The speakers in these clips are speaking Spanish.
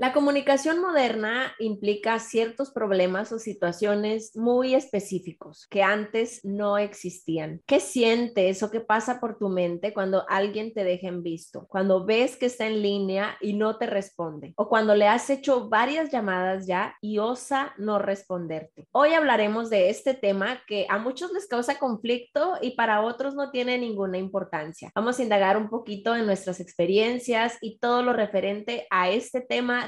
La comunicación moderna implica ciertos problemas o situaciones muy específicos que antes no existían. ¿Qué sientes o qué pasa por tu mente cuando alguien te deja en visto? Cuando ves que está en línea y no te responde. O cuando le has hecho varias llamadas ya y osa no responderte. Hoy hablaremos de este tema que a muchos les causa conflicto y para otros no tiene ninguna importancia. Vamos a indagar un poquito en nuestras experiencias y todo lo referente a este tema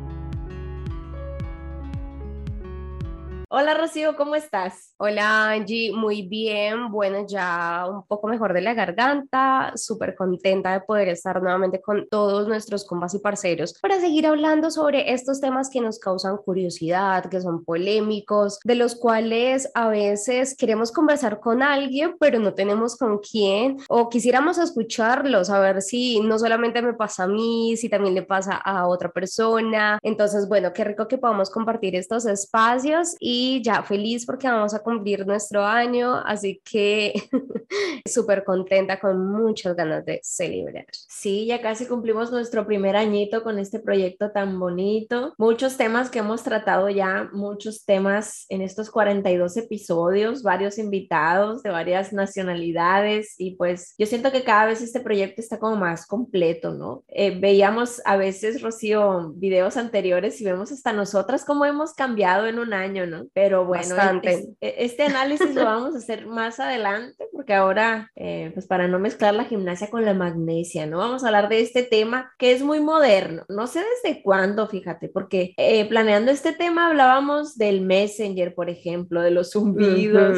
Hola Rocío, ¿cómo estás? Hola Angie, muy bien. Bueno, ya un poco mejor de la garganta, súper contenta de poder estar nuevamente con todos nuestros compas y parceros para seguir hablando sobre estos temas que nos causan curiosidad, que son polémicos, de los cuales a veces queremos conversar con alguien, pero no tenemos con quién, o quisiéramos escucharlos, a ver si no solamente me pasa a mí, si también le pasa a otra persona. Entonces, bueno, qué rico que podamos compartir estos espacios y ya feliz porque vamos a cumplir nuestro año, así que súper contenta con muchas ganas de celebrar. Sí, ya casi cumplimos nuestro primer añito con este proyecto tan bonito. Muchos temas que hemos tratado ya, muchos temas en estos 42 episodios, varios invitados de varias nacionalidades y pues yo siento que cada vez este proyecto está como más completo, ¿no? Eh, veíamos a veces, Rocío, videos anteriores y vemos hasta nosotras cómo hemos cambiado en un año, ¿no? Pero bueno, e, este análisis lo vamos a hacer más adelante porque ahora, eh, pues para no mezclar la gimnasia con la magnesia, ¿no? Vamos a hablar de este tema que es muy moderno. No sé desde cuándo, fíjate, porque eh, planeando este tema hablábamos del Messenger, por ejemplo, de los zumbidos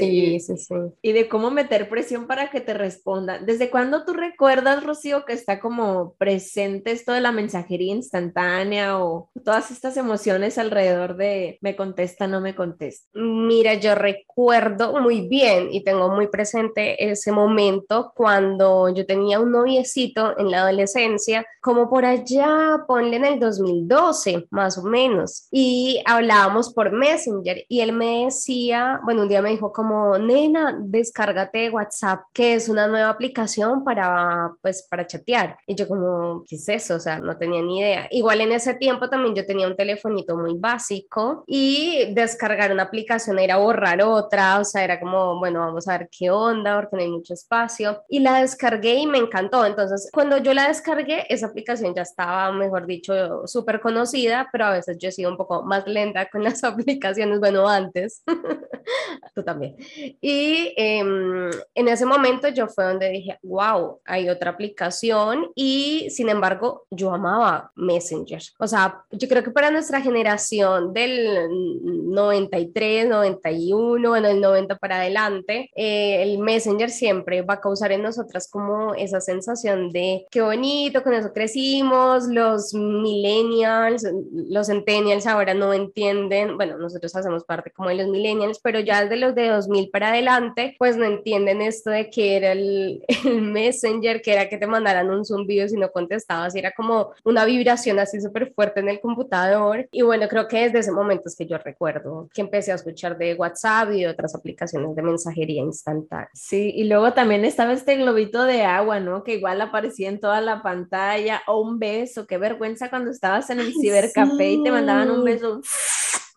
y, de, y de cómo meter presión para que te respondan. ¿Desde cuándo tú recuerdas, Rocío, que está como presente esto de la mensajería instantánea o todas estas emociones alrededor de me contestan no me contesta? Mira, yo recuerdo muy bien y tengo muy presente ese momento cuando yo tenía un noviecito en la adolescencia, como por allá, ponle en el 2012, más o menos, y hablábamos por Messenger y él me decía, bueno, un día me dijo como, nena, descárgate WhatsApp, que es una nueva aplicación para, pues, para chatear. Y yo como, ¿qué es eso? O sea, no tenía ni idea. Igual en ese tiempo también yo tenía un telefonito muy básico y descargar una aplicación era borrar otra, o sea, era como, bueno, vamos a ver qué onda, porque no hay mucho espacio. Y la descargué y me encantó. Entonces, cuando yo la descargué, esa aplicación ya estaba, mejor dicho, súper conocida, pero a veces yo he sido un poco más lenta con las aplicaciones, bueno, antes. Tú también. Y em, en ese momento yo fue donde dije, wow, hay otra aplicación y sin embargo yo amaba Messenger. O sea, yo creo que para nuestra generación del 93, 91, bueno, el 90 para adelante, eh, el Messenger siempre va a causar en nosotras como esa sensación de qué bonito, con eso crecimos, los millennials, los centennials ahora no entienden, bueno, nosotros hacemos parte como de los millennials, pero ya desde los de 2000 para adelante, pues no entienden esto de que era el, el Messenger, que era que te mandaran un zumbido si no contestabas, y era como una vibración así súper fuerte en el computador. Y bueno, creo que desde ese momento es que yo recuerdo que empecé a escuchar de WhatsApp y de otras aplicaciones de mensajería instantánea. Sí, y luego también estaba este globito de agua, ¿no? Que igual aparecía en toda la pantalla, o un beso, qué vergüenza cuando estabas en el cibercafé y te mandaban un beso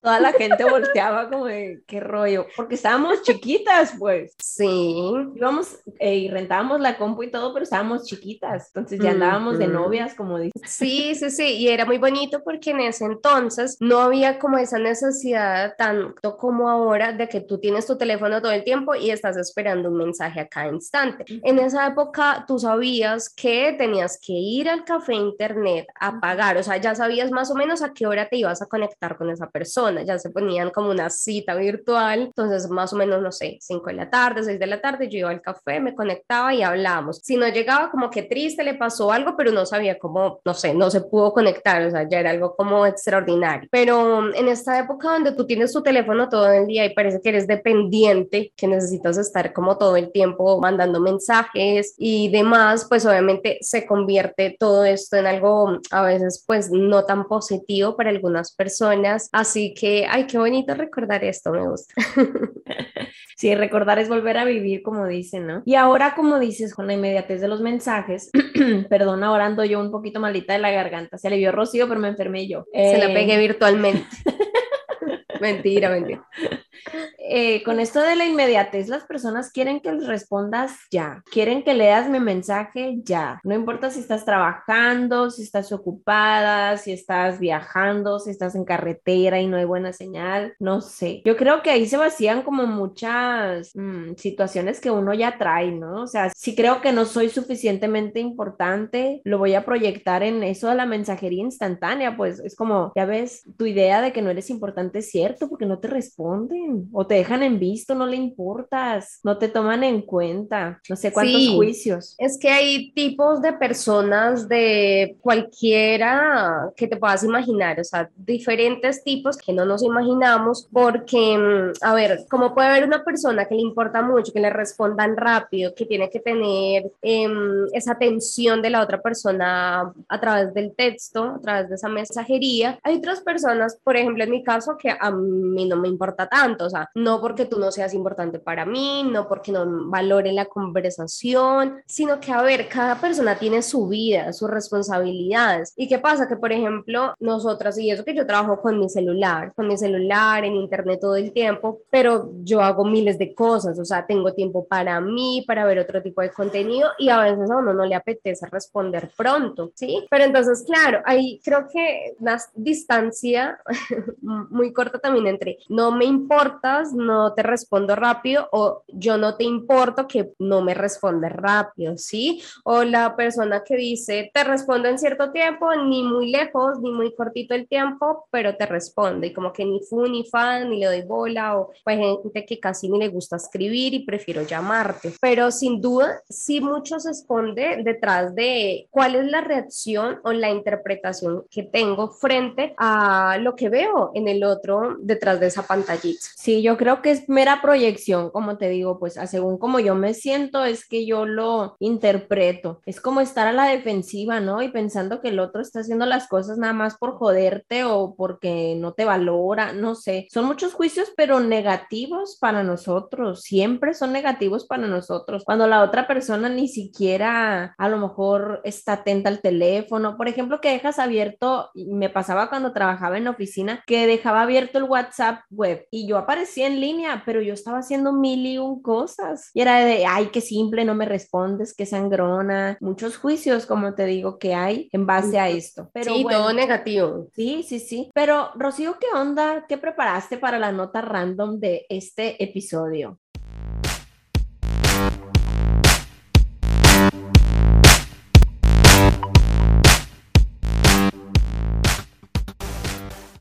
toda la gente volteaba como de qué rollo, porque estábamos chiquitas, pues. Sí. Íbamos eh, y rentábamos la compu y todo, pero estábamos chiquitas, entonces ya andábamos de novias, como dices. Sí, sí, sí, y era muy bonito porque en ese entonces no había como esa necesidad tanto como ahora de que tú tienes tu teléfono todo el tiempo y estás esperando un mensaje a cada instante. En esa época tú sabías que tenías que ir al café internet a pagar, o sea, ya sabías más o menos a qué hora te ibas a conectar con esa persona persona, ya se ponían como una cita virtual, entonces más o menos, no sé, 5 de la tarde, 6 de la tarde, yo iba al café, me conectaba y hablábamos. Si no llegaba como que triste, le pasó algo, pero no sabía cómo, no sé, no se pudo conectar, o sea, ya era algo como extraordinario. Pero en esta época donde tú tienes tu teléfono todo el día y parece que eres dependiente, que necesitas estar como todo el tiempo mandando mensajes y demás, pues obviamente se convierte todo esto en algo a veces pues no tan positivo para algunas personas. Así que, ay, qué bonito recordar esto, me gusta. Sí, recordar es volver a vivir, como dicen, ¿no? Y ahora, como dices, con la inmediatez de los mensajes, perdón, ahora ando yo un poquito malita de la garganta. Se le vio Rocío, pero me enfermé yo. Se la pegué eh, virtualmente. mentira, mentira. Eh, con esto de la inmediatez, las personas quieren que les respondas ya, quieren que leas mi mensaje ya. No importa si estás trabajando, si estás ocupada, si estás viajando, si estás en carretera y no hay buena señal, no sé. Yo creo que ahí se vacían como muchas mm, situaciones que uno ya trae, ¿no? O sea, si creo que no soy suficientemente importante, lo voy a proyectar en eso de la mensajería instantánea, pues es como, ya ves, tu idea de que no eres importante es cierto porque no te responden o te dejan en visto, no le importas, no te toman en cuenta, no sé cuántos juicios. Es que hay tipos de personas de cualquiera que te puedas imaginar, o sea, diferentes tipos que no nos imaginamos, porque, mm, a ver, como puede haber una persona que le importa mucho, que le respondan rápido, que tiene que tener em, esa atención de la otra persona a través del texto, a través de esa mensajería. Hay otras personas, por ejemplo, en mi caso, que a mí no me importa tanto, o sea, no porque tú no seas importante para mí, no porque no valore la conversación, sino que, a ver, cada persona tiene su vida, sus responsabilidades. ¿Y qué pasa? Que, por ejemplo, nosotras, y eso que yo trabajo con mi celular, con mi celular, en internet todo el tiempo, pero yo hago miles de cosas, o sea, tengo tiempo para mí, para ver otro tipo de contenido y a veces a uno no le apetece responder pronto, ¿sí? Pero entonces, claro, ahí creo que una distancia muy corta también entre no me importas, no te respondo rápido o yo no te importo que no me responde rápido, ¿sí? O la persona que dice, te respondo en cierto tiempo, ni muy lejos, ni muy cortito el tiempo, pero te responde y como que ni fu ni fa, ni le doy bola o hay gente que casi ni le gusta escribir y prefiero llamarte. Pero sin duda, sí mucho se esconde detrás de cuál es la reacción o la interpretación que tengo frente a lo que veo en el otro detrás de esa pantallita. Sí, yo creo creo que es mera proyección, como te digo, pues según como yo me siento, es que yo lo interpreto. Es como estar a la defensiva, ¿no? Y pensando que el otro está haciendo las cosas nada más por joderte o porque no te valora, no sé. Son muchos juicios, pero negativos para nosotros. Siempre son negativos para nosotros. Cuando la otra persona ni siquiera a lo mejor está atenta al teléfono. Por ejemplo, que dejas abierto, me pasaba cuando trabajaba en oficina, que dejaba abierto el WhatsApp web y yo aparecía línea, pero yo estaba haciendo mil y un cosas. Y era de, ay, qué simple, no me respondes, qué sangrona. Muchos juicios, como te digo, que hay en base a esto. Pero sí, todo negativo. Sí, sí, sí. Pero, Rocío, ¿qué onda? ¿Qué preparaste para la nota random de este episodio?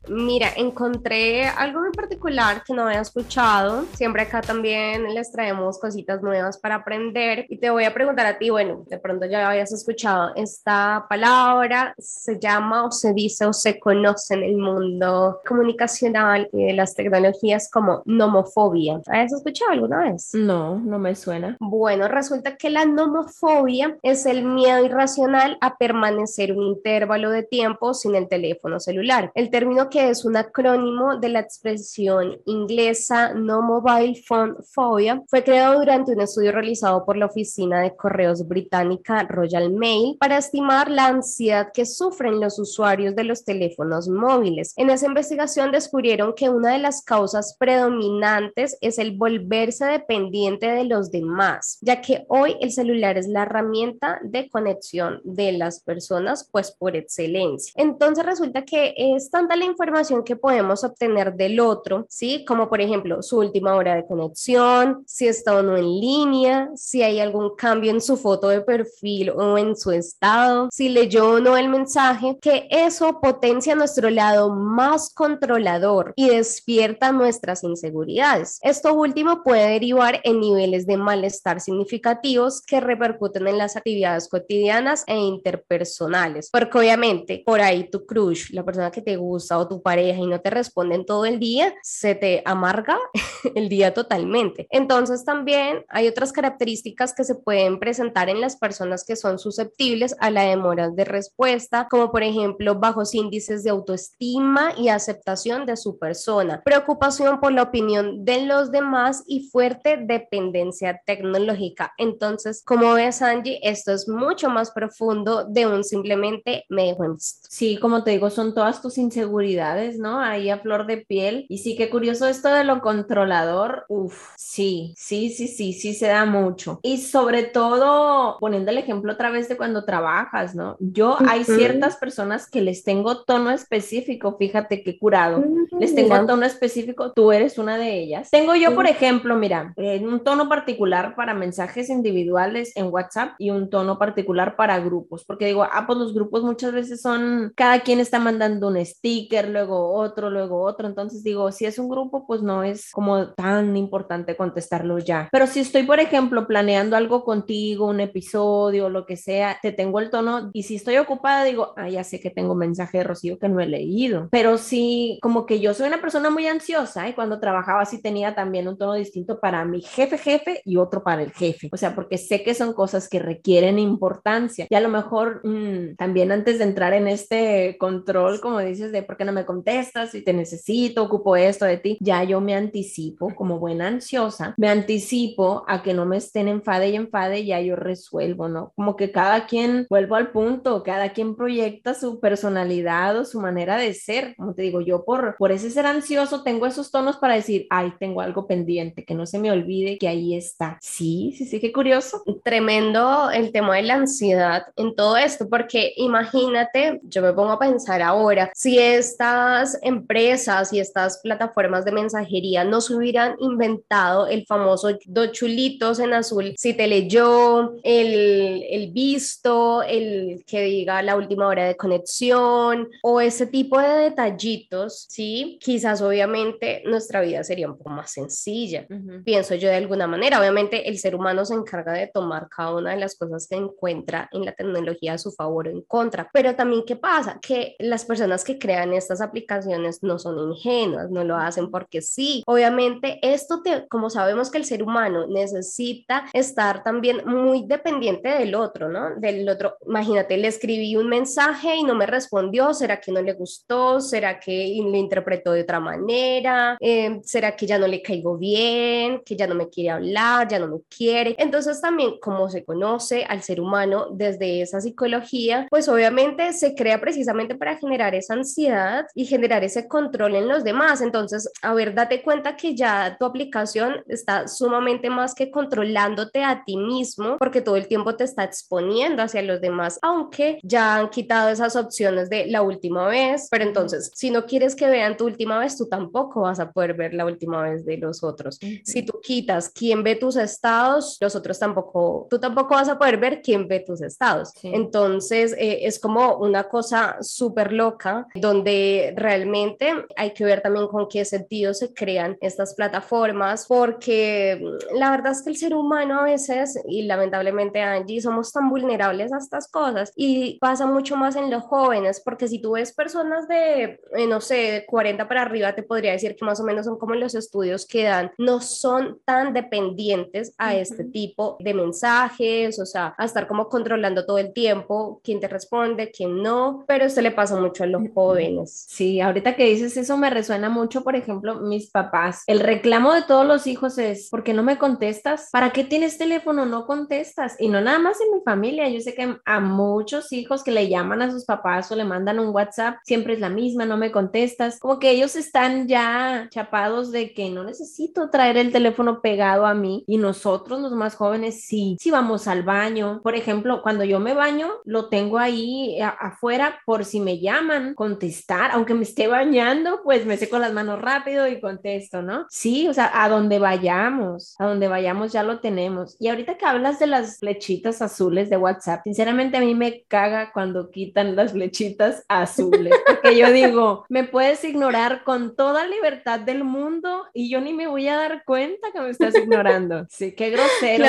Mira, encontré algo en particular que no había escuchado. Siempre acá también les traemos cositas nuevas para aprender y te voy a preguntar a ti, bueno, de pronto ya habías escuchado esta palabra, se llama o se dice o se conoce en el mundo comunicacional y de las tecnologías como nomofobia. ¿Has escuchado alguna vez? No, no me suena. Bueno, resulta que la nomofobia es el miedo irracional a permanecer un intervalo de tiempo sin el teléfono celular. El término que es un acrónimo de la expresión inglesa No Mobile Phone Phobia. Fue creado durante un estudio realizado por la oficina de correos británica Royal Mail para estimar la ansiedad que sufren los usuarios de los teléfonos móviles. En esa investigación descubrieron que una de las causas predominantes es el volverse dependiente de los demás, ya que hoy el celular es la herramienta de conexión de las personas, pues por excelencia. Entonces resulta que es tanta la información información que podemos obtener del otro, ¿sí? Como por ejemplo su última hora de conexión, si está o no en línea, si hay algún cambio en su foto de perfil o en su estado, si leyó o no el mensaje, que eso potencia nuestro lado más controlador y despierta nuestras inseguridades. Esto último puede derivar en niveles de malestar significativos que repercuten en las actividades cotidianas e interpersonales, porque obviamente por ahí tu crush, la persona que te gusta o tu pareja y no te responden todo el día, se te amarga el día totalmente. Entonces también hay otras características que se pueden presentar en las personas que son susceptibles a la demora de respuesta, como por ejemplo bajos índices de autoestima y aceptación de su persona, preocupación por la opinión de los demás y fuerte dependencia tecnológica. Entonces, como ves Angie, esto es mucho más profundo de un simplemente me dejo en Sí, como te digo, son todas tus inseguridades, ¿no? Ahí a flor de piel. Y sí, qué curioso esto de lo controlador. Uf, sí, sí, sí, sí, sí se da mucho. Y sobre todo, poniendo el ejemplo otra vez de cuando trabajas, ¿no? Yo hay ciertas personas que les tengo tono específico, fíjate qué curado. Les tengo tono específico, tú eres una de ellas. Tengo yo, por ejemplo, mira, un tono particular para mensajes individuales en WhatsApp y un tono particular para grupos, porque digo, ah, pues los grupos muchas veces son, cada quien está mandando un sticker, luego otro, luego otro, entonces digo, si es un grupo, pues no es como tan importante contestarlo ya. Pero si estoy, por ejemplo, planeando algo contigo, un episodio, lo que sea, te tengo el tono y si estoy ocupada, digo, ah, ya sé que tengo mensaje de Rocío que no he leído, pero sí, como que yo soy una persona muy ansiosa y cuando trabajaba sí tenía también un tono distinto para mi jefe jefe y otro para el jefe, o sea, porque sé que son cosas que requieren importancia. Y a lo mejor mm, también antes de entrar en este control, como dices, de por qué no me contestas, si te necesito, ocupo esto de ti, ya yo me anticipo como buena ansiosa, me anticipo a que no me estén enfade y enfade, ya yo resuelvo, ¿no? Como que cada quien, vuelvo al punto, cada quien proyecta su personalidad o su manera de ser, como te digo, yo por, por ese ser ansioso tengo esos tonos para decir, ay, tengo algo pendiente, que no se me olvide que ahí está. Sí, sí, sí, qué curioso. Tremendo el tema de la ansiedad en todo esto, porque imagínate, yo me pongo a pensar ahora, si estas empresas y estas plataformas de mensajería no se hubieran inventado el famoso dos chulitos en azul, si te leyó, el, el visto, el que diga la última hora de conexión o ese tipo de detallitos, ¿sí? Quizás obviamente nuestra vida sería un poco más sencilla, pienso yo de alguna manera. Obviamente el ser humano se encarga de tomar cada una de las cosas que encuentra en la tecnología a su favor o en contra, pero también ¿qué pasa? Que las personas que crean estas aplicaciones no son ingenuas, no lo hacen porque sí. Obviamente esto, te, como sabemos que el ser humano necesita estar también muy dependiente del otro, ¿no? Del otro, imagínate, le escribí un mensaje y no me respondió, ¿será que no le gustó? ¿Será que lo interpretó de otra manera? Eh, ¿Será que ya no le caigo bien? ¿Que ya no me quiere hablar? ¿Ya no me quiere? Entonces también como se conoce al ser humano desde esa psicología, pues obviamente se crea precisamente para generar esa ansiedad y generar ese control en los demás. Entonces, a ver, date cuenta que ya tu aplicación está sumamente más que controlándote a ti mismo porque todo el tiempo te está exponiendo hacia los demás, aunque ya han quitado esas opciones de la última vez, pero entonces, si no quieres que vean tu última vez, tú tampoco vas a poder ver la última vez de los otros. Si tú quitas quién ve tus estados, los otros tampoco, tú tampoco vas a poder ver quién ve tus estados. Entonces, eh, es como una cosa súper loca donde realmente hay que ver también con qué sentido se crean estas plataformas, porque mm, la verdad es que el ser humano a veces, y lamentablemente Angie, somos tan vulnerables a estas cosas y pasa mucho más en los jóvenes, porque si tú ves personas de, eh, no sé, de 40 para arriba, te podría decir que más o menos son como los estudios que dan, no son tan dependientes a este tipo de mensajes, o sea, a estar como controlando todo el tiempo quién te responde, quién no, pero esto le pasa mucho a los jóvenes. Sí, ahorita que dices eso me resuena mucho, por ejemplo, mis papás. El reclamo de todos los hijos es, ¿por qué no me contestas? ¿Para qué tienes teléfono? No contestas. Y no nada más en mi familia, yo sé que a muchos hijos que le llaman a sus papás o le mandan un WhatsApp, siempre es la misma, no me contestas. Como que ellos están ya chapados de que no necesito traer el teléfono pegado a mí y nosotros los más jóvenes sí, si vamos al baño, por ejemplo, cuando yo me baño, lo tengo ahí afuera por si me llaman, contestar, aunque me esté bañando, pues me seco las manos rápido y contesto, ¿no? Sí, o sea, a donde vayamos, a donde vayamos ya lo tenemos. Y ahorita que hablas de las flechitas azules de WhatsApp, sinceramente a mí me caga cuando quitan las flechitas azules, porque yo digo, me puedes ignorar con toda libertad del mundo y yo ni me voy a dar cuenta que me estás ignorando. Sí, qué grosero.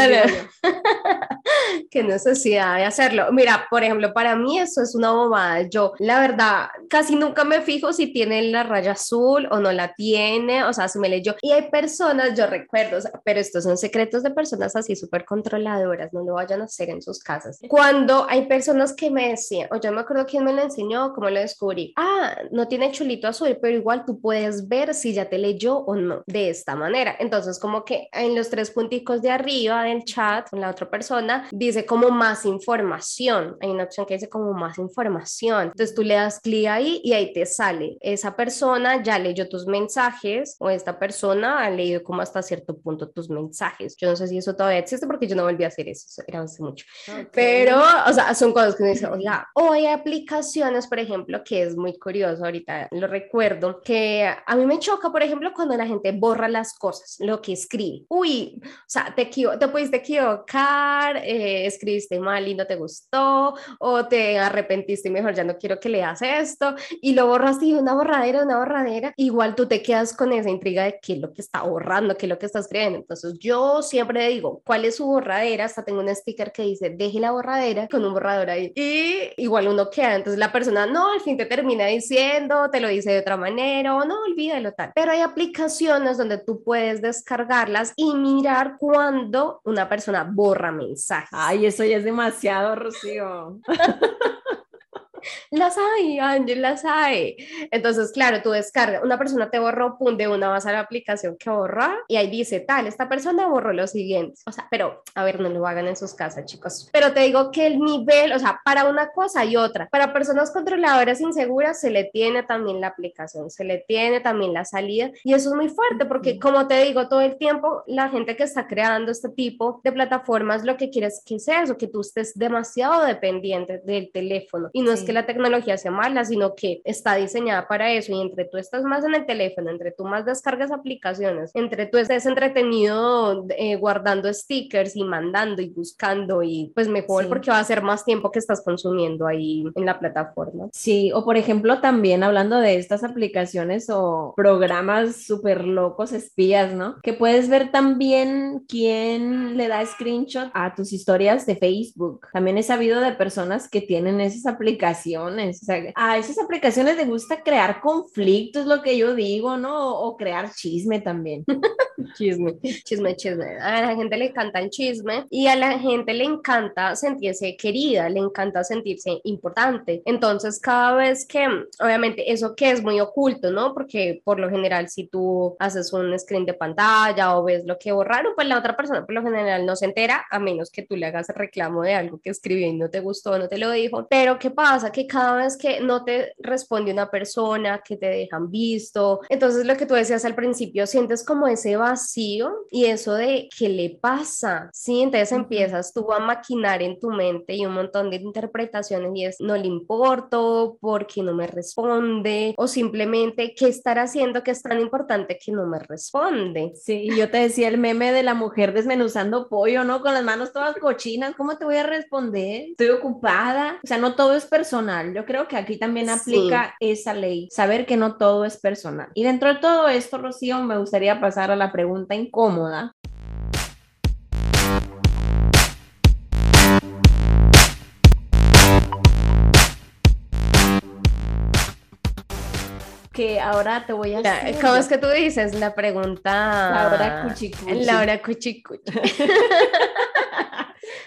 qué necesidad de hacerlo. Mira, por ejemplo, para mí eso es una bobada. Yo, la verdad, casi nunca me fijo si tiene la raya azul o no la tiene, o sea, si me leyó. Y hay personas, yo recuerdo, pero estos son secretos de personas así súper controladoras, no lo vayan a hacer en sus casas. Cuando hay personas que me decían, o yo me acuerdo quién me lo enseñó, cómo lo descubrí, ah, no tiene chulito azul, pero igual tú puedes ver si ya te leyó o no, de esta manera. Entonces, como que en los tres punticos de arriba del chat, con la otra persona, dice como más información. Hay una opción que dice como más información. Entonces tú le das clic ahí y ahí te sale. Esa persona ya leyó tus mensajes o esta persona ha leído como hasta cierto punto tus mensajes. Yo no sé si eso todavía existe porque yo no volví a hacer eso, era hace mucho. Pero, o sea, son cosas que me dice, oiga, o hay aplicaciones, por ejemplo, que es muy curioso, ahorita lo recuerdo, que a mí me choca, por ejemplo, cuando la gente borra las cosas, lo que escribe. Uy, o sea, te, te pudiste equivocar, eh, escribiste mal y no te gustó, o te arrepentiste y mejor ya no quiero que leas esto, y lo borraste y una borradera, una borradera, igual tú te quedas con esa intriga de qué es lo que está borrando, qué es lo que está escribiendo. Entonces yo siempre digo, ¿cuál es su borradera? Hasta tengo un sticker que dice, deje la borradera con un borrador ahí. Y igual uno queda, entonces la persona, no, al fin te termina diciendo, te lo dice de otra manera, o no, olvídalo tal. Pero hay aplicaciones donde tú puedes descargarlas y mirar cuando una persona borra mensajes. Ay, eso ya es demasiado, Rocío. las hay, Ángel, las hay. Entonces, claro, tú descargas, una persona te borró, pum, de una vas a la aplicación que borra y ahí dice, tal, esta persona borró lo siguiente. O sea, pero, a ver, no lo hagan en sus casas, chicos. Pero te digo que el nivel, o sea, para una cosa y otra, para personas controladoras inseguras se le tiene también la aplicación, se le tiene también la salida y eso es muy fuerte porque, como te digo, todo el tiempo la gente que está creando este tipo de plataformas lo que quiere es que sea eso, que tú estés demasiado dependiente del teléfono y no es que la tecnología sea mala, sino que está diseñada para eso y entre tú estás más en el teléfono, entre tú más descargas aplicaciones, entre tú estés entretenido eh, guardando stickers y mandando y buscando y pues mejor porque va a ser más tiempo que estás consumiendo ahí en la plataforma. Sí, o por ejemplo también hablando de estas aplicaciones o programas súper locos espías, ¿no? Que puedes ver también quién le da screenshot a tus historias de Facebook. También he sabido de personas que tienen esas aplicaciones aplicaciones. O sea, a esas aplicaciones les gusta crear conflictos, lo que yo digo, ¿no? O, crear chisme también. chisme, chisme, chisme. A la gente le encanta el chisme y a la gente le encanta sentirse querida, le encanta sentirse importante. Entonces, cada vez que, obviamente, eso que es muy oculto, ¿no? Porque por lo general, si tú haces un screen de pantalla o ves lo que borraron, pues la otra persona por lo general no se entera, a menos que tú le hagas reclamo de algo que escribió y no te gustó, no te lo dijo. Pero, ¿qué pasa? que cada vez que no te responde una persona, que te dejan visto, entonces lo que tú decías al principio, sientes como ese vacío y eso de qué le pasa, ¿sí? Entonces empiezas tú a maquinar en tu mente y un montón de interpretaciones y es, no le importo, porque no me responde, o simplemente, ¿qué estar haciendo que es tan importante que no me responde? Sí, yo te decía el meme de la mujer desmenuzando pollo, ¿no? Con las manos todas cochinas, ¿cómo te voy a responder? Estoy ocupada, o sea, no todo es personal yo creo que aquí también aplica esa ley, saber que no todo es personal. Y dentro de todo esto, Rocío, me gustaría pasar a la pregunta incómoda. que ahora te voy a hacer. ¿Cómo es que tú dices la pregunta? Laura Cuchicuchi. Laura Cuchicuchi.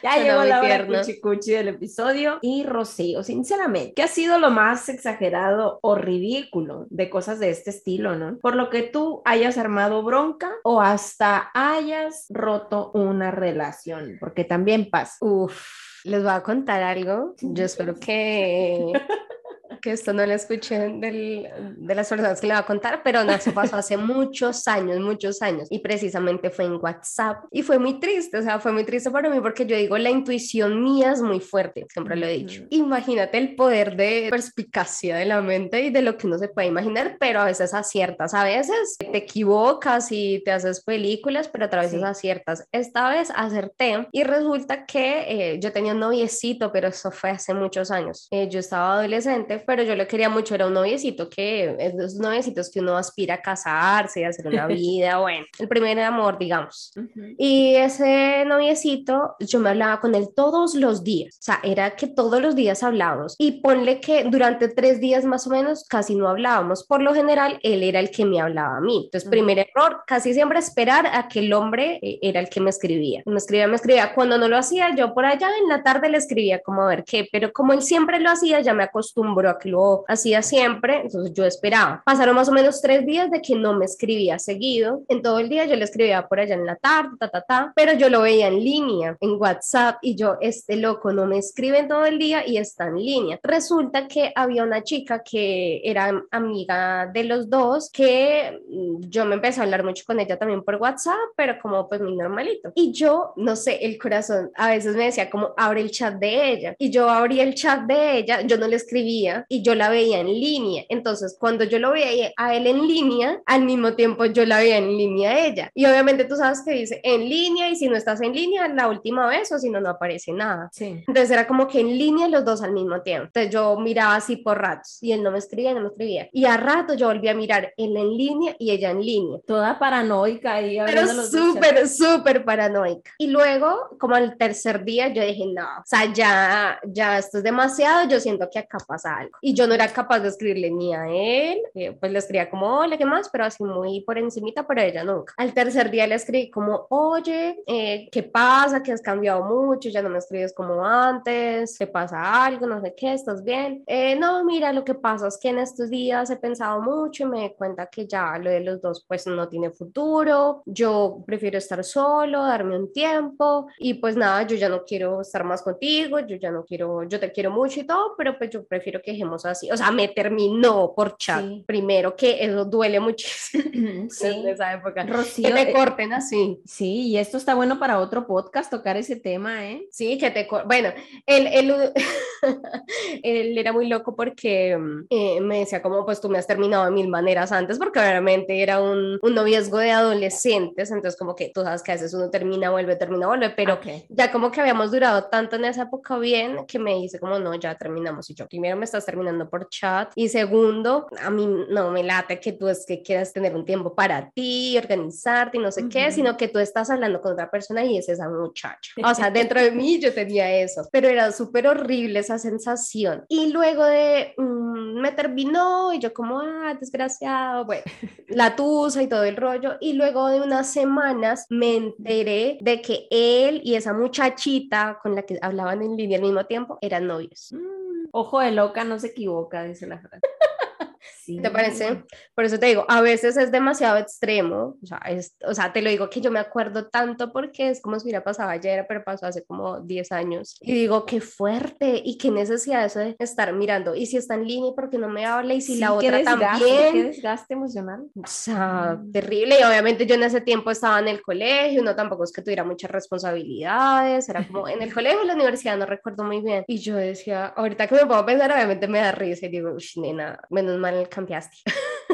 Ya llegó la hora cuchi del episodio. Y Rocío, sinceramente, ¿qué ha sido lo más exagerado o ridículo de cosas de este estilo, no? Por lo que tú hayas armado bronca o hasta hayas roto una relación, porque también pasa. Uf, les voy a contar algo. Yo espero que que esto no lo escuché del, de las personas que le va a contar, pero no, eso pasó hace muchos años, muchos años. Y precisamente fue en WhatsApp. Y fue muy triste, o sea, fue muy triste para mí porque yo digo, la intuición mía es muy fuerte, siempre lo he dicho. Imagínate el poder de perspicacia de la mente y de lo que uno se puede imaginar, pero a veces aciertas, a veces te equivocas y te haces películas, pero a veces aciertas. Esta vez acerté y resulta que eh, yo tenía un noviecito, pero eso fue hace muchos años. Eh, yo estaba adolescente, pero yo lo quería mucho, era un noviecito que esos noviecitos que uno aspira a casarse, a hacer una vida, bueno, el primer amor, digamos. Y ese noviecito, yo me hablaba con él todos los días, o sea, era que todos los días hablábamos y ponle que durante tres días más o menos casi no hablábamos. Por lo general, él era el que me hablaba a mí. Entonces, primer error, casi siempre esperar a que el hombre eh, era el que me escribía. Me escribía, me escribía. Cuando no lo hacía, yo por allá en la tarde le escribía como a ver qué, pero como él siempre lo hacía, ya me acostumbró a que lo hacía siempre, entonces yo esperaba. Pasaron más o menos tres días de que no me escribía seguido. En todo el día yo le escribía por allá en la tarde, ta, ta, ta, pero yo lo veía en línea, en WhatsApp, y yo, este loco no me escribe todo el día y está en línea. Resulta que había una chica que era amiga de los dos, que mm, yo me empecé a hablar mucho con ella también por WhatsApp, pero como pues muy normalito. Y yo, no sé, el corazón a veces me decía como abre el chat de ella. Y yo abrí el chat de ella, yo no le escribía y yo la veía en línea. Entonces, cuando yo lo veía a él en línea, al mismo tiempo yo la veía en línea a ella. Y obviamente tú sabes que dice en línea y si no estás en línea la última vez o si no, no aparece nada. Sí. Entonces era como que en línea los dos al mismo tiempo. Entonces yo miraba así por ratos y él no me escribía, no me escribía. Y a rato yo volví a mirar él en línea y ella en línea. Toda paranoica y Pero súper, súper paranoica. Y luego, como al tercer día, yo dije, no, o sea, ya, ya esto es demasiado, yo siento que acá pasa algo. Y yo no era capaz de escribirle ni a él, pues le escribía como, hola, ¿qué más? Pero así muy por encimita, pero ella nunca. Al tercer día le escribí como, oye, eh, ¿qué pasa? Que has cambiado mucho, ya no me escribes como antes, ¿te pasa algo? No sé qué, ¿estás bien? Eh, no, mira, lo que pasa es que en estos días he pensado mucho y me di cuenta que ya lo de los dos pues no tiene futuro, yo prefiero estar solo, darme un tiempo y pues nada, yo ya no quiero estar más contigo, yo ya no quiero, yo te quiero mucho y todo, pero pues yo prefiero que dejemos así, o sea, me terminó por chat primero, que eso duele muchísimo sí. en esa época, Rocío, que te eh, corten así. Sí, y esto está bueno para otro podcast, tocar ese tema, ¿eh? Sí, que te, bueno, él, él, él era muy loco porque mm, eh, me decía como, pues tú me has terminado de mil maneras antes, porque obviamente era un, un noviazgo de adolescentes, entonces como que tú sabes que a veces uno termina, vuelve, termina, vuelve, pero ya como que habíamos durado tanto en esa época bien que me dice como, no, ya terminamos. Y yo, primero me estás terminando por chat y segundo, a mí no me late que tú es que quieras tener un tiempo para ti, organizarte y no sé qué, sino que tú estás hablando con otra persona y es esa muchacha. O sea, dentro de mí yo tenía eso, pero era súper horrible esa sensación. Y luego de, mm, me terminó y yo como, ah, desgraciado, bueno, la tusa y todo el rollo. Y luego de unas semanas me enteré de que él y esa muchachita con la que hablaban en línea al mismo tiempo eran novios. Mm, ojo de loca no se equivoca, dice la frase. ¿Te parece? Por eso te digo, a veces es demasiado extremo, o sea, es, o sea, te lo digo que yo me acuerdo tanto porque es como si hubiera pasado ayer, pero pasó hace como 10 años. Y digo, qué fuerte y qué necesidad eso de estar mirando. Y si está en línea, ¿por qué no me habla? Y si la otra también. Qué desgaste emocional. O sea, mm. terrible. Y obviamente yo en ese tiempo estaba en el colegio, no tampoco es que tuviera muchas responsabilidades, era como en el colegio, en la universidad, no recuerdo muy bien. Y yo decía, ahorita que me puedo pensar, obviamente me da risa y digo, nena, menos mal el cambiaste.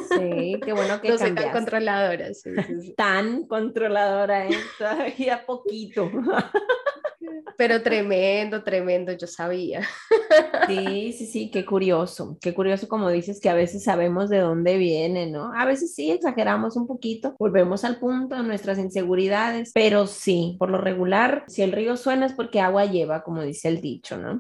Sí, qué bueno que no soy tan controladora. Tan controladora, ¿eh? todavía poquito. Pero tremendo, tremendo, yo sabía. Sí, sí, sí, qué curioso, qué curioso como dices que a veces sabemos de dónde viene, ¿no? A veces sí exageramos un poquito, volvemos al punto de nuestras inseguridades, pero sí, por lo regular, si el río suena es porque agua lleva, como dice el dicho, ¿no?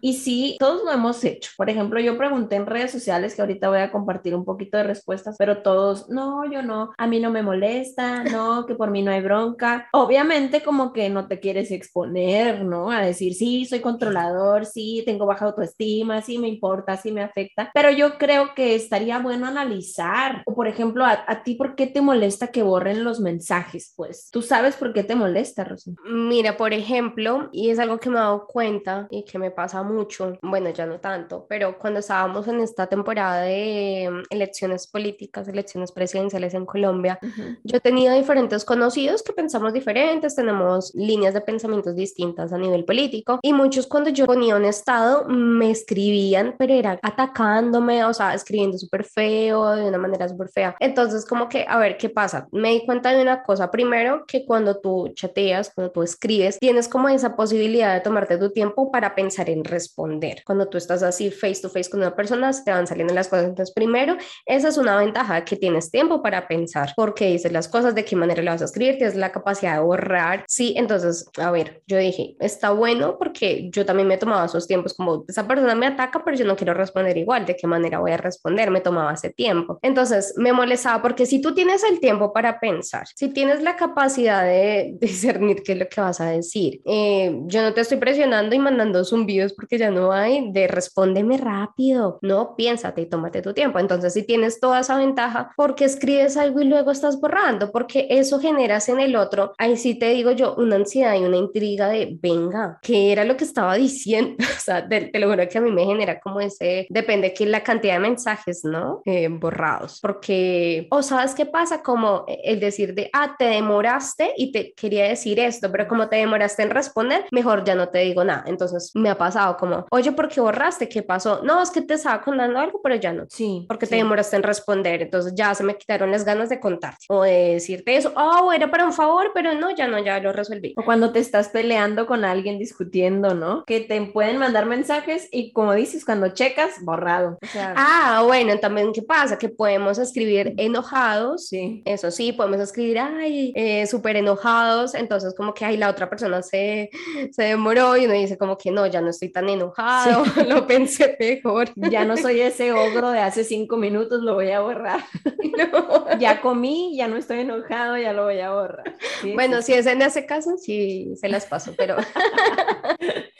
Y sí, todos lo hemos hecho. Por ejemplo, yo pregunté en redes sociales que ahorita voy a compartir un poquito de respuestas, pero todos, no, yo no, a mí no me molesta, no, que por mí no hay bronca. Obviamente como que no te quieres exponer poner, ¿no? A decir, sí, soy controlador, sí, tengo baja autoestima, sí me importa, sí me afecta, pero yo creo que estaría bueno analizar, o por ejemplo, a, a ti, ¿por qué te molesta que borren los mensajes? Pues, ¿tú sabes por qué te molesta, Rosy? Mira, por ejemplo, y es algo que me he dado cuenta y que me pasa mucho, bueno, ya no tanto, pero cuando estábamos en esta temporada de mm, elecciones políticas, elecciones presidenciales en Colombia, yo he tenido diferentes conocidos que pensamos diferentes, tenemos líneas de pensamientos distintas a nivel político y muchos cuando yo ponía un estado me escribían, pero era atacándome, o sea, escribiendo súper feo, de una manera súper fea. Entonces, como que, a ver, ¿qué pasa? Me di cuenta de una cosa, primero, que cuando tú chateas, cuando tú escribes, tienes como esa posibilidad de tomarte tu tiempo para pensar en responder. Cuando tú estás así face to face con una persona, te van saliendo las cosas. Entonces, primero, esa es una ventaja, que tienes tiempo para pensar por qué dices las cosas, de qué manera lo vas a escribir, tienes la capacidad de borrar. Sí, entonces, a ver, yo dije, está bueno porque yo también me tomaba esos tiempos como, esa persona me ataca, pero yo no quiero responder igual, ¿de qué manera voy a responder? Me tomaba ese tiempo. Entonces, me molestaba porque si tú tienes el tiempo para pensar, si tienes la capacidad de discernir qué es lo que vas a decir, eh, yo no te estoy presionando y mandando zumbidos porque ya no hay de respóndeme rápido, no, piénsate y tómate tu tiempo. Entonces, si tienes toda esa ventaja, ¿por qué escribes algo y luego estás borrando? Porque eso generas en el otro, ahí sí te digo yo, una ansiedad y una intriga de, venga, ¿qué era lo que estaba diciendo? o sea, te, te, lo juro que a mí me genera como ese, depende que la cantidad de mensajes, ¿no? Eh, borrados, porque, o sabes qué pasa, como el decir de, ah, te demoraste y te quería decir esto, pero como te demoraste en responder, mejor ya no te digo nada. Entonces me ha pasado como, oye, ¿por qué borraste? ¿Qué pasó? No, es que te estaba contando algo, pero ya no. Sí. Porque sí. te demoraste en responder, entonces ya se me quitaron las ganas de contarte o de decirte eso, oh, era para un favor, pero no, ya no, ya lo resolví. O cuando te estás peleando con alguien discutiendo, ¿no? Que te pueden mandar mensajes y como dices, cuando checas, borrado. O sea, ah, bueno, también qué pasa, que podemos escribir enojados, sí. eso sí, podemos escribir, ay, eh, súper enojados, entonces como que, ay, la otra persona se, se demoró y uno dice como que no, ya no estoy tan enojado, sí. lo pensé mejor. Ya no soy ese ogro de hace cinco minutos, lo voy a borrar. No. Ya comí, ya no estoy enojado, ya lo voy a borrar. Sí, bueno, si es en ese caso, sí, las paso, pero...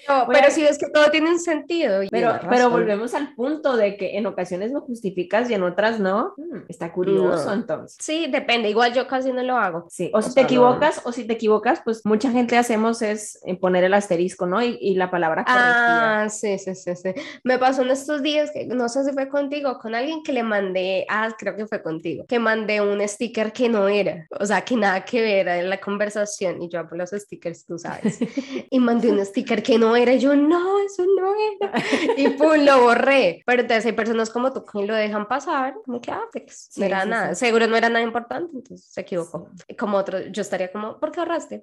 No, pero si ves que todo tiene un sentido. Pero, pero volvemos al punto de que en ocasiones lo justificas y en otras no. Hmm, está curioso no. entonces. Sí, depende. Igual yo casi no lo hago. Sí, o, o si sea, te equivocas, no. o si te equivocas, pues mucha gente hacemos es poner el asterisco, ¿no? Y, y la palabra corregida. Ah, sí, sí, sí, sí. Me pasó en estos días, que no sé si fue contigo, con alguien que le mandé, ah, creo que fue contigo, que mandé un sticker que no era, o sea, que nada que ver en la conversación. Y yo amo los stickers, tú sabes. y mandé un sticker que no era, y yo, no, eso no era. Y pum, lo borré. Pero entonces hay personas como tú que lo dejan pasar, como que, ah, pues, no sí, era sí, nada, sí. seguro no era nada importante, entonces se equivocó. Como otro, yo estaría como, ¿por qué ahorraste?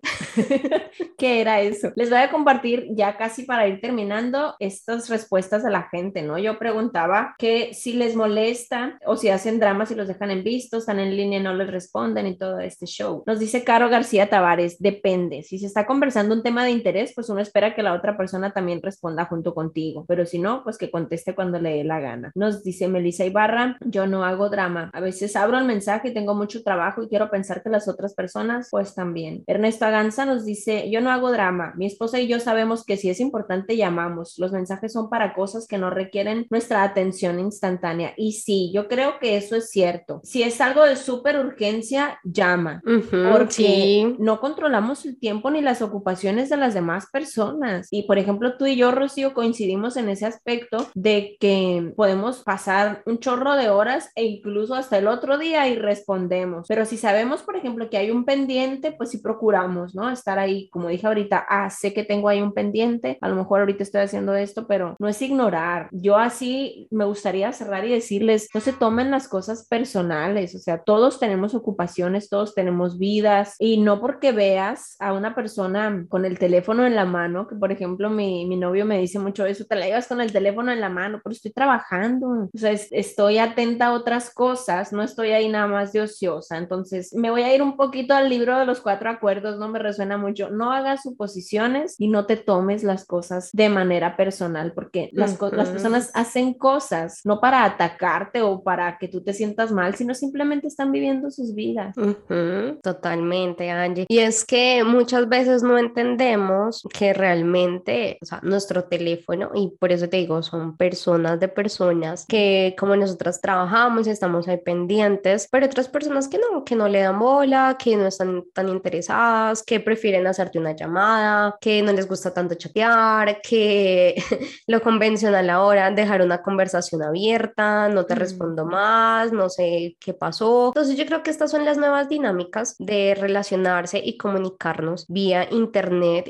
¿Qué era eso? Les voy a compartir ya casi para ir terminando estas respuestas de la gente, ¿no? Yo preguntaba que si les molesta o si hacen dramas y los dejan en visto, están en línea y no les responden y todo este show. Nos dice Caro García Tavares, depende. Si se está conversando un tema de interés, pues uno espera que la otra persona también responda junto contigo, pero si no, pues que conteste cuando le dé la gana. Nos dice Melissa Ibarra, yo no hago drama. A veces abro el mensaje y tengo mucho trabajo y quiero pensar que las otras personas pues también. Ernesto Aganza nos dice, yo no hago drama. Mi esposa y yo sabemos que si es importante llamamos. Los mensajes son para cosas que no requieren nuestra atención instantánea. Y sí, yo creo que eso es cierto. Si es algo de súper urgencia, llama. Uh -huh, porque sí. no controlamos el tiempo ni las ocupaciones de las demás personas. Y por ejemplo, tú y yo, Rocío, coincidimos en ese aspecto de que podemos pasar un chorro de horas e incluso hasta el otro día y respondemos. Pero si sabemos, por ejemplo, que hay un pendiente, pues sí procuramos, ¿no? Estar ahí, como dije ahorita, ah, sé que tengo ahí un pendiente, a lo mejor ahorita estoy haciendo esto, pero no es ignorar. Yo así me gustaría cerrar y decirles, no se tomen las cosas personales, o sea, todos tenemos ocupaciones, todos tenemos vidas y no porque veas a una persona con el teléfono en la mano, que por ejemplo mi, mi novio me dice mucho eso, te la llevas con el teléfono en la mano, pero estoy trabajando, o sea, es, estoy atenta a otras cosas, no estoy ahí nada más de ociosa, entonces me voy a ir un poquito al libro de los cuatro acuerdos, no me resuena mucho, no hagas suposiciones y no te tomes las cosas de manera personal, porque las, uh -huh. las personas hacen cosas no para atacarte o para que tú te sientas mal, sino simplemente están viviendo sus vidas. Uh -huh. Totalmente, Angie. Y es que muchas veces no entendemos entendemos que realmente, o sea, nuestro teléfono, y por eso te digo, son personas de personas que como nosotras trabajamos, estamos ahí pendientes, pero otras personas que no, que no le dan bola, que no están tan interesadas, que prefieren hacerte una llamada, que no les gusta tanto chatear, que lo convencional ahora, dejar una conversación abierta, no te respondo más, no sé qué pasó. Entonces yo creo que estas son las nuevas dinámicas de relacionarse y comunicarnos vía internet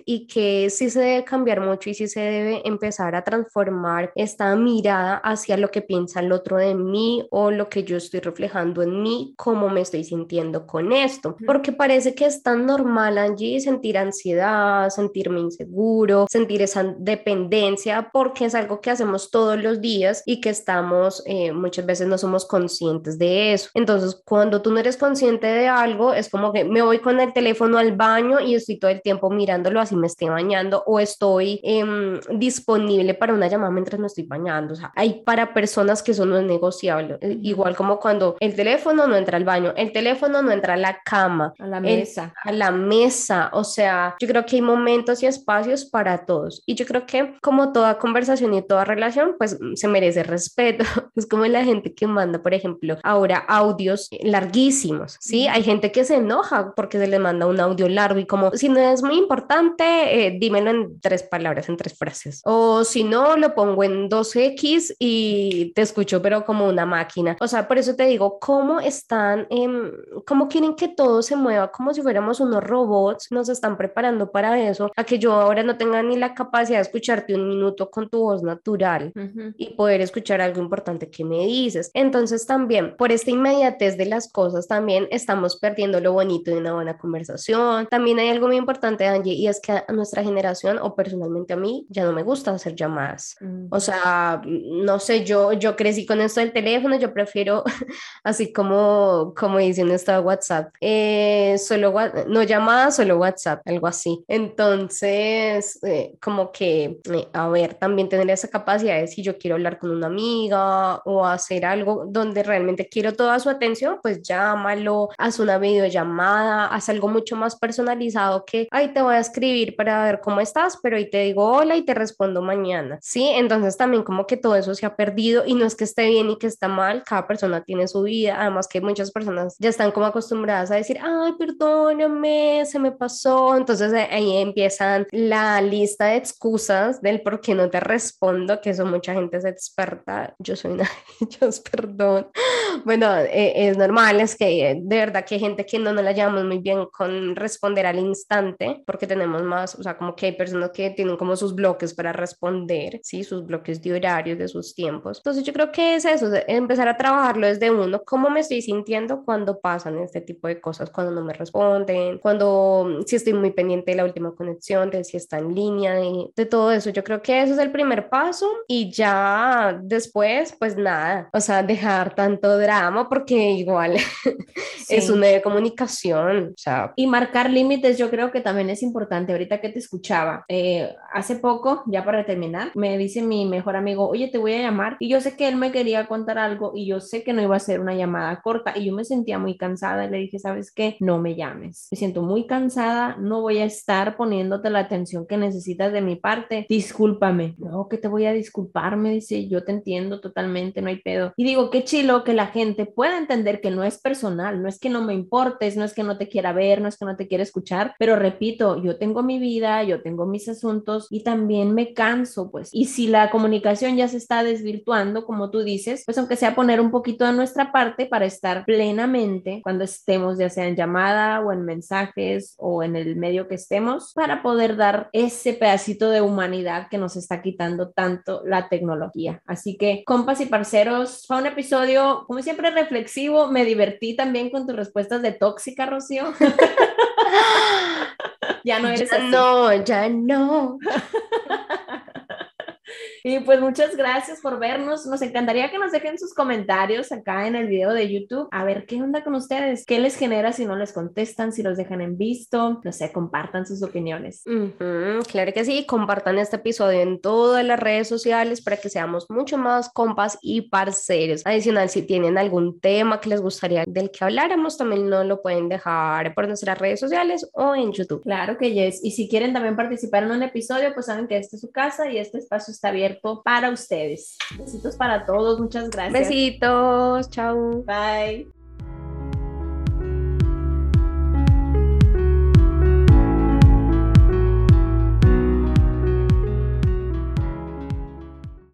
y que sí se debe cambiar mucho y sí se debe empezar a transformar esta mirada hacia lo que piensa el otro de mí o lo que yo estoy reflejando en mí, cómo me estoy sintiendo con esto, porque parece que es tan normal allí sentir ansiedad, sentirme inseguro, sentir esa dependencia, porque es algo que hacemos todos los días y que estamos, eh, muchas veces no somos conscientes de eso. Entonces, cuando tú no eres consciente de algo, es como que me voy con el teléfono al baño y estoy todo el tiempo mirándolo así me esté bañando o estoy em, disponible para una llamada mientras me estoy bañando. O sea, hay para personas que eso no es negociable. Eh, igual como cuando el teléfono no entra al baño, el teléfono no entra a la cama, a la mesa. a la mesa. O sea, yo creo que hay momentos y espacios para todos. Y yo creo que como toda conversación y toda relación, pues se merece respeto. Es como la gente que manda, por ejemplo, ahora audios larguísimos, ¿sí? Hay gente que se enoja porque se le manda un audio largo y como, si no es muy importante, eh, dímelo en tres palabras, en tres frases. O si no, lo pongo en 2X y te escucho, pero como una máquina. O sea, por eso te digo, ¿cómo están, eh, cómo quieren que todo se mueva como si fuéramos unos robots? Nos están preparando para eso, a que yo ahora no tenga ni la capacidad de escucharte un minuto con tu voz natural y poder escuchar algo importante que me dices. Entonces también, por esta inmediatez de las cosas, también estamos perdiendo lo bonito de una buena conversación. También hay algo muy importante, Angie, y es que a nuestra generación o personalmente a mí ya no me gusta hacer llamadas. O sea, no sé, yo, yo crecí con esto del teléfono, yo prefiero así como, como dicen esto WhatsApp, eh, solo no llamadas, solo WhatsApp, algo así. Entonces, eh, como que, eh, a ver, también tener esa capacidad de si yo quiero hablar con una amiga o hacer algo donde realmente quiero toda su atención, pues llámalo, haz una videollamada, haz algo mucho más personalizado que, ay, te voy a escribir para ver cómo estás, pero ahí te digo hola y te respondo mañana, ¿sí? Entonces también como que todo eso se ha perdido y no es que esté bien y que está mal, cada persona tiene su vida, además que muchas personas ya están como acostumbradas a decir, ay, perdóname, se me pasó, entonces ahí empiezan la lista de excusas del por qué no te respondo, que eso mucha gente es experta, yo soy una ellos, perdón. Bueno, eh, es normal, es que de verdad que hay gente que no nos la llevamos muy bien con responder al instante, porque tenemos más, o sea, como que hay personas que tienen como sus bloques para responder, ¿sí? Sus bloques de horarios, de sus tiempos. Entonces yo creo que es eso, empezar a trabajarlo desde uno, cómo me estoy sintiendo cuando pasan este tipo de cosas, cuando no me responden, cuando si estoy muy pendiente de la última conexión, de si está en línea, de, de todo eso. Yo creo que eso es el primer paso y ya después, pues nada, o sea, dejar tanto drama porque igual es una de comunicación. O sea. Y marcar límites yo creo que también es importante. Ahorita que te escuchaba, eh, hace poco, ya para terminar, me dice mi mejor amigo, oye, te voy a llamar. Y yo sé que él me quería contar algo y yo sé que no iba a ser una llamada corta y yo me sentía muy cansada y le dije, ¿sabes qué? No me llames. Me siento muy cansada, no voy a estar poniéndote la atención que necesitas de mi parte. Discúlpame. No, que te voy a disculpar, me dice, yo te entiendo totalmente, no hay pedo. Y digo, qué chilo que la gente pueda entender que no es personal, no es que no me importes, no es que no te quiera ver, no es que no te quiera escuchar, pero repito, yo tengo mi vida, yo tengo mis asuntos y también me canso, pues. Y si la comunicación ya se está desvirtuando, como tú dices, pues aunque sea poner un poquito de nuestra parte para estar plenamente cuando estemos, ya sea en llamada o en mensajes o en el medio que estemos, para poder dar ese pedacito de humanidad que nos está quitando tanto la tecnología. Así que, compas y parceros, fue un episodio, como siempre, reflexivo. Me divertí también con tus respuestas de tóxica, Rocío. ya no eres No, ya no. Y pues muchas gracias por vernos. Nos encantaría que nos dejen sus comentarios acá en el video de YouTube. A ver qué onda con ustedes, qué les genera si no les contestan, si los dejan en visto, no sé, compartan sus opiniones. claro que sí, compartan este episodio en todas las redes sociales para que seamos mucho más compas y parceros. Adicional, si tienen algún tema que les gustaría del que habláramos, también nos lo pueden dejar por nuestras redes sociales o en YouTube. Claro que yes. Y si quieren también participar en un episodio, pues saben que esta es su casa y este espacio está abierto para ustedes. Besitos para todos, muchas gracias. Besitos, chao. Bye.